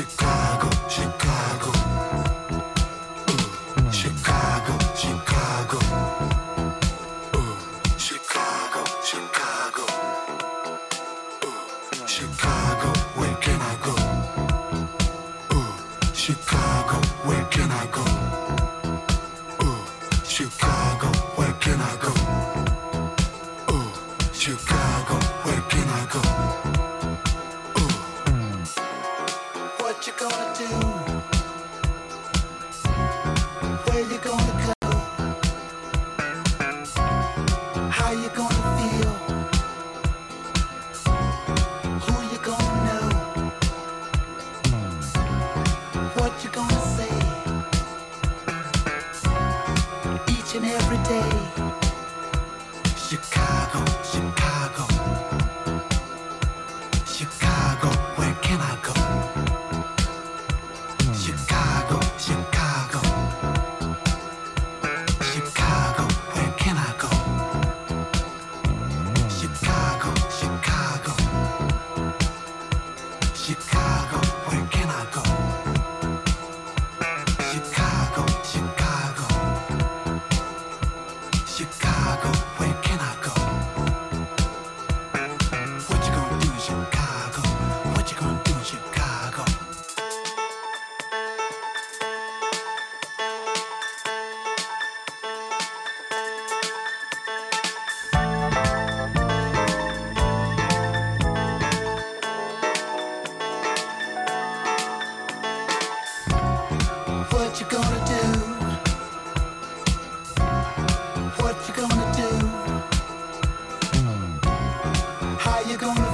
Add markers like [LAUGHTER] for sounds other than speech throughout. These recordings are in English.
Chicago? you go.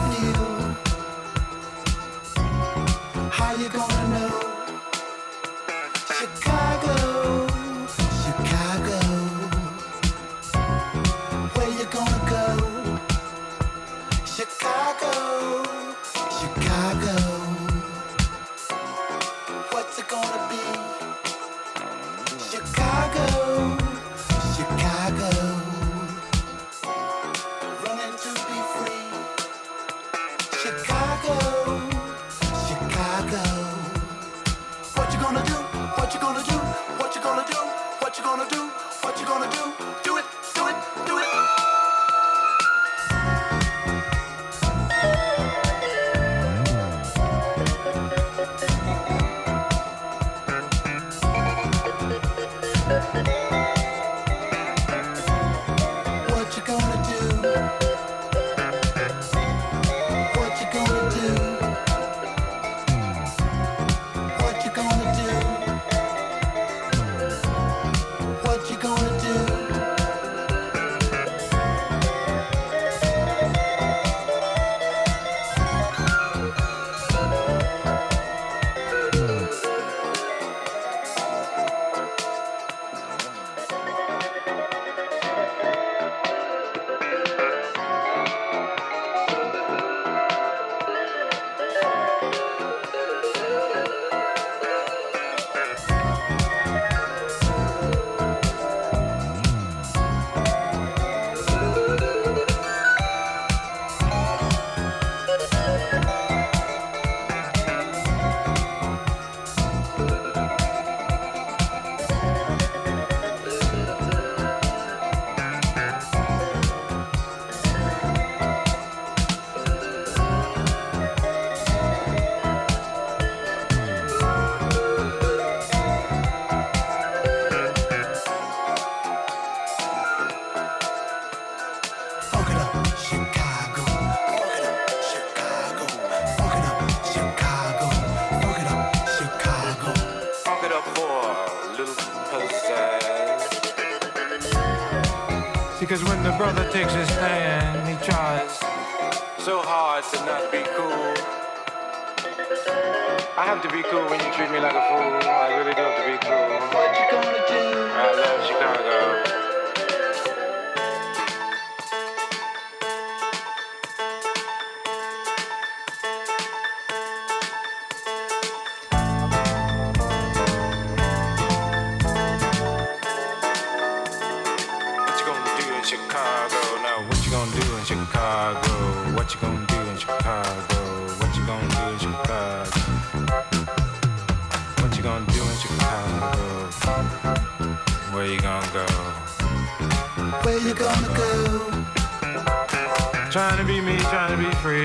Treat me like a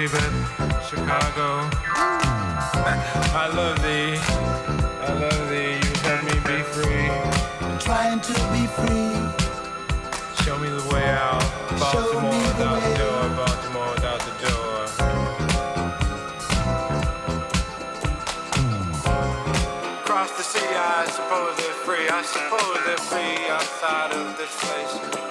but Chicago. Mm. I love thee. I love thee. You let me be free. Trying to be free. Show me the way out. Baltimore without the door. Mm. Baltimore without the door. Across the sea, I suppose they're free. I suppose they're free outside of this place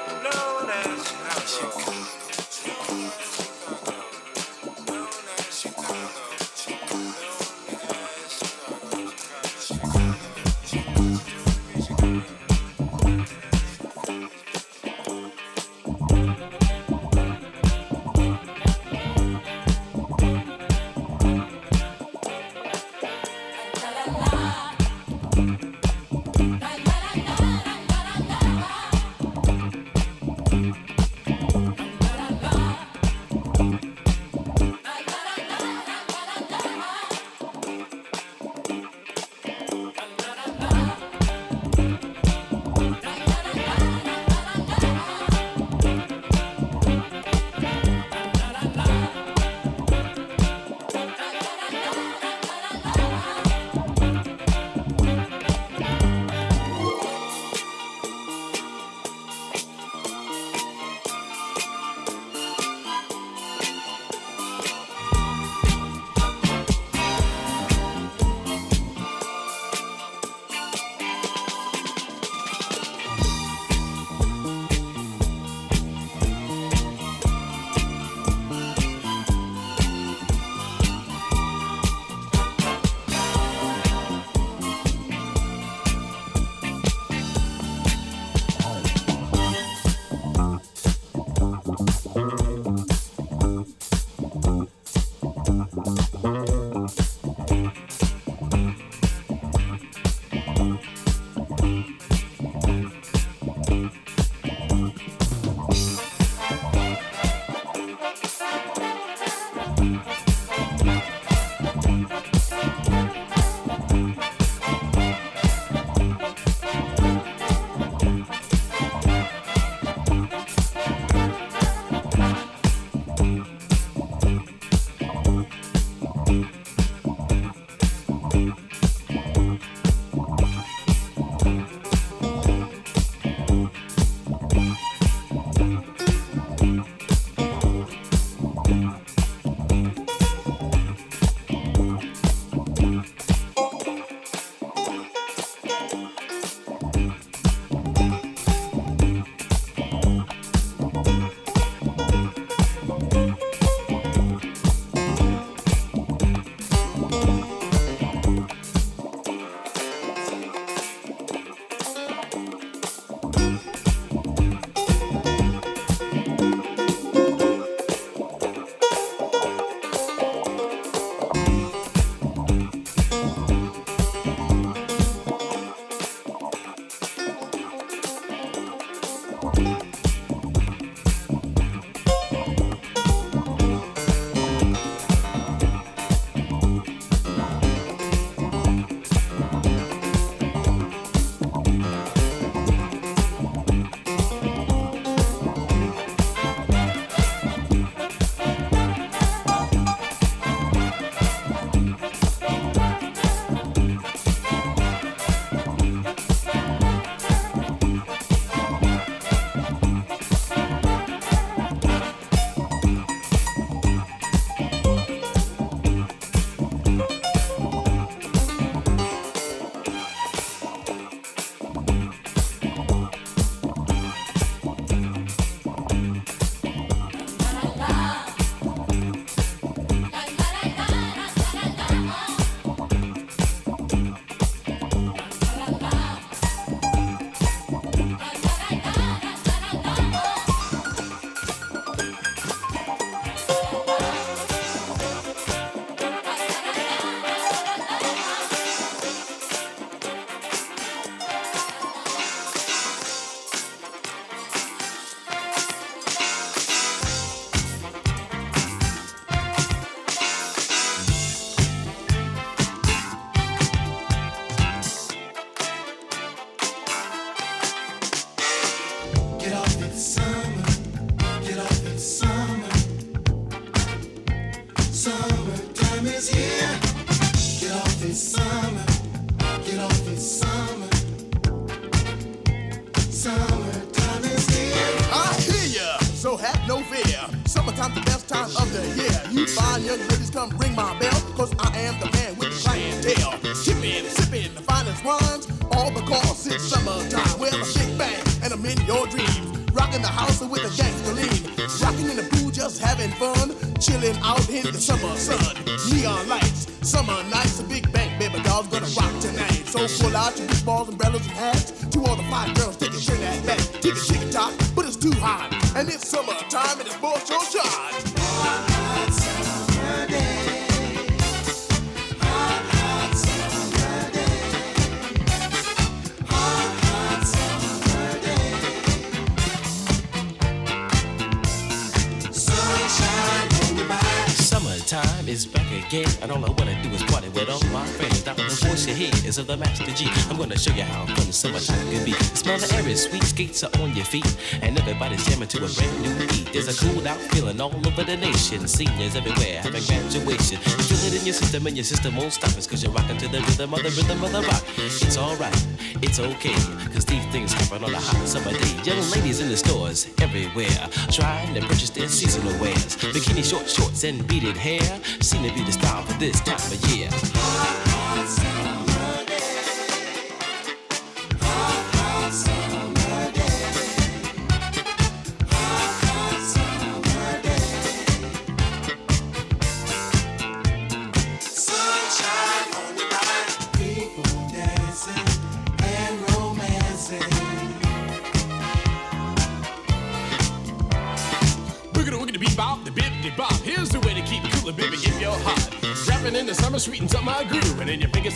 is sweet, skates are on your feet, and everybody's jamming to a brand new beat. There's a cool out feeling all over the nation. Seniors everywhere having graduation. Feel it in your system, and your system won't stop us, cause you're rocking to the rhythm of the rhythm of the rock. It's alright, it's okay, cause these things happen on a hot summer day. Young ladies in the stores everywhere, trying to purchase their seasonal wares. Bikini short shorts and beaded hair seem to be the style for this time of year.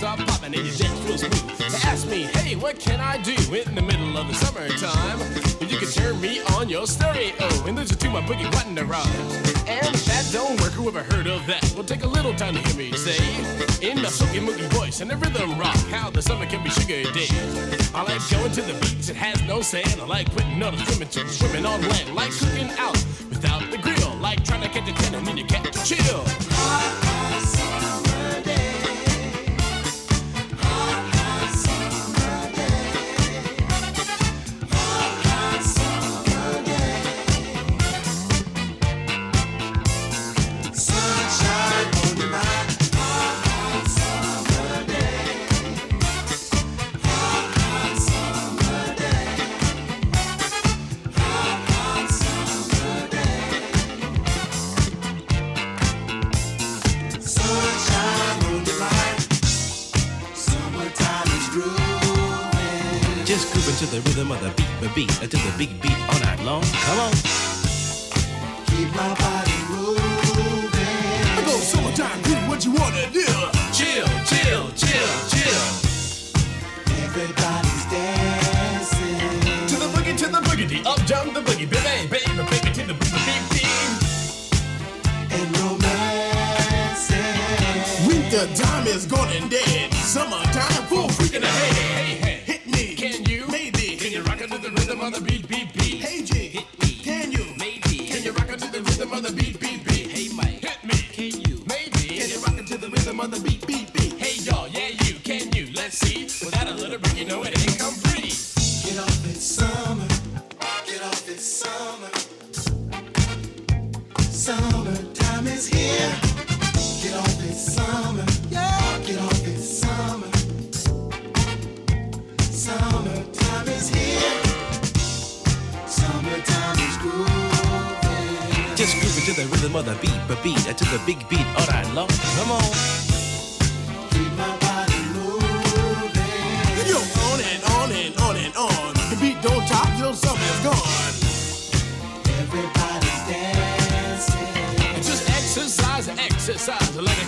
Fingers popping and your real smooth. Ask me, hey, what can I do in the middle of the summertime? You can turn me on your stereo and listen to my boogie the rhyme. And if that don't work, whoever heard of that? Well, take a little time to hear me say, in my silky moogie voice and the rhythm rock, how the summer can be sugar days. I like going to the beach, it has no sand. I like putting on a swimming, suit, swimming on land, like cooking out without the grill, like trying to catch a ten and you catch a chill. Beat, to the big beat all night long. Come on. Keep my body moving. I go summertime, do what you wanna do. Chill, chill, chill, chill. Everybody's dancing. To the boogie, to the boogie, up jump the boogie, baby, baby, baby, to the boogie, beat. And romancing. Winter time is gone and dead. Summertime, full freaking ahead. Hey, hey rhythm of the beat, beat, beat. Hey G, hit me. Can you? Maybe. Can you rock it to the rhythm of the beat, beat, beat? Hey Mike, hit me. Can you? Maybe. Can you rock it to the rhythm of the beat, beat, beat? Hey y'all, yeah you. Can you? Let's see. Without a little break, you know it. the mother beat, but beat to the big beat. All right, love, come on. Keep my body moving. Yo, on and on and on and on. The beat don't stop till something's gone. Everybody's dancing. Just exercise, exercise, let it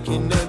like in a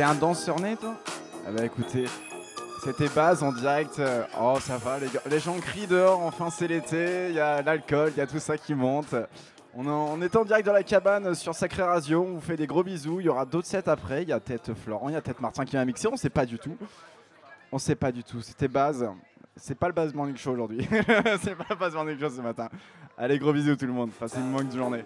T'es un danseur né, toi? Ah bah écoutez, c'était base en direct. euh, Oh, ça va, les, gars. les gens crient dehors, enfin c'est l'été, il y a l'alcool, il y a tout ça qui monte. On, est en direct dans la cabane sur Sacré Radio, on vous fait des gros bisous. Il y aura d'autres sets après, il y a peut-être Florent, il y a peut-être Martin qui va mixer, on sait pas du tout. On sait pas du tout, c'était base. C'est pas le base morning show aujourd'hui. [LAUGHS] c'est pas le base morning show ce matin. Allez, gros bisous tout le monde, passez une bonne journée.